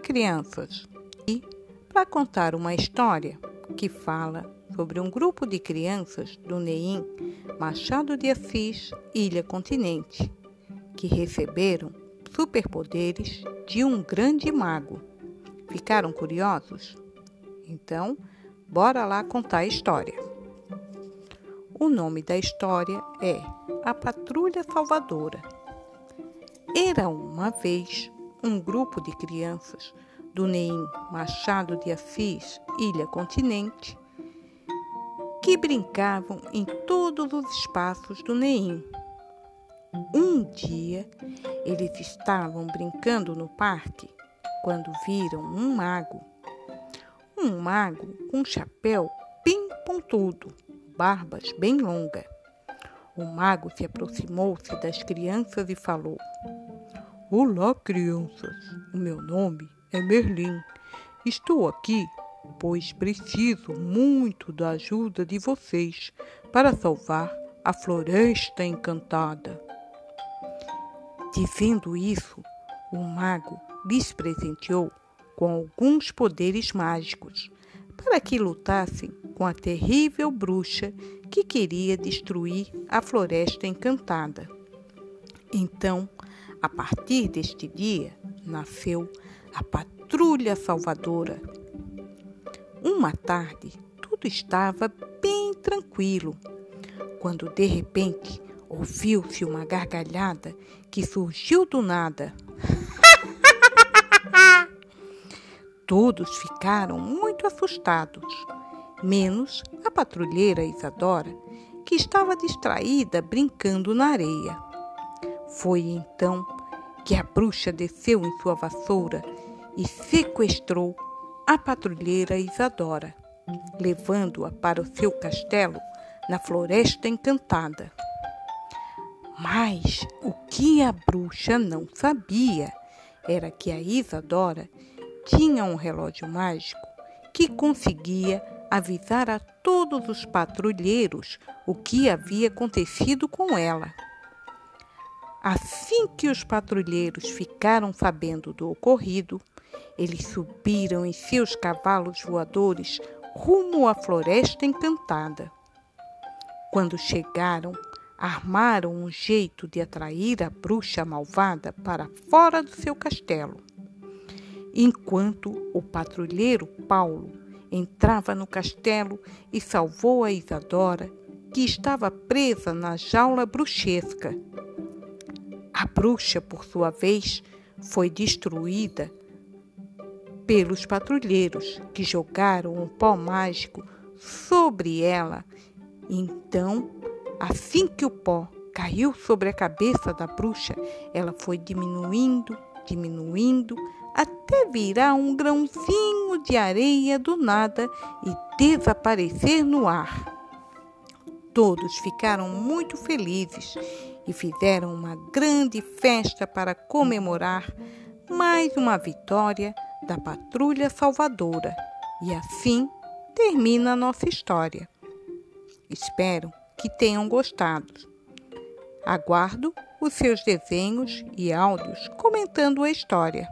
Crianças! E para contar uma história que fala sobre um grupo de crianças do Neim, Machado de Assis, Ilha Continente, que receberam superpoderes de um grande mago. Ficaram curiosos? Então, bora lá contar a história. O nome da história é A Patrulha Salvadora. Era uma vez um grupo de crianças do Neim Machado de Assis, Ilha Continente, que brincavam em todos os espaços do Neim. Um dia, eles estavam brincando no parque quando viram um mago. Um mago com chapéu bem pontudo, barbas bem longas. O mago se aproximou-se das crianças e falou: Olá, crianças. O meu nome é Merlin. Estou aqui pois preciso muito da ajuda de vocês para salvar a Floresta Encantada. Dizendo isso, o mago lhes presenteou com alguns poderes mágicos para que lutassem com a terrível bruxa que queria destruir a Floresta Encantada. Então, a partir deste dia, nasceu a Patrulha Salvadora. Uma tarde, tudo estava bem tranquilo, quando de repente ouviu-se uma gargalhada que surgiu do nada. Todos ficaram muito assustados, menos a patrulheira Isadora, que estava distraída brincando na areia. Foi então que a bruxa desceu em sua vassoura e sequestrou a patrulheira Isadora, levando-a para o seu castelo na Floresta Encantada. Mas o que a bruxa não sabia era que a Isadora tinha um relógio mágico que conseguia avisar a todos os patrulheiros o que havia acontecido com ela. Assim que os patrulheiros ficaram sabendo do ocorrido, eles subiram em seus cavalos voadores rumo à Floresta Encantada. Quando chegaram, armaram um jeito de atrair a bruxa malvada para fora do seu castelo. Enquanto o patrulheiro Paulo entrava no castelo e salvou a Isadora, que estava presa na jaula bruxesca a bruxa, por sua vez, foi destruída pelos patrulheiros que jogaram um pó mágico sobre ela. Então, assim que o pó caiu sobre a cabeça da bruxa, ela foi diminuindo, diminuindo, até virar um grãozinho de areia do nada e desaparecer no ar. Todos ficaram muito felizes e fizeram uma grande festa para comemorar mais uma vitória da Patrulha Salvadora. E assim termina a nossa história. Espero que tenham gostado. Aguardo os seus desenhos e áudios comentando a história.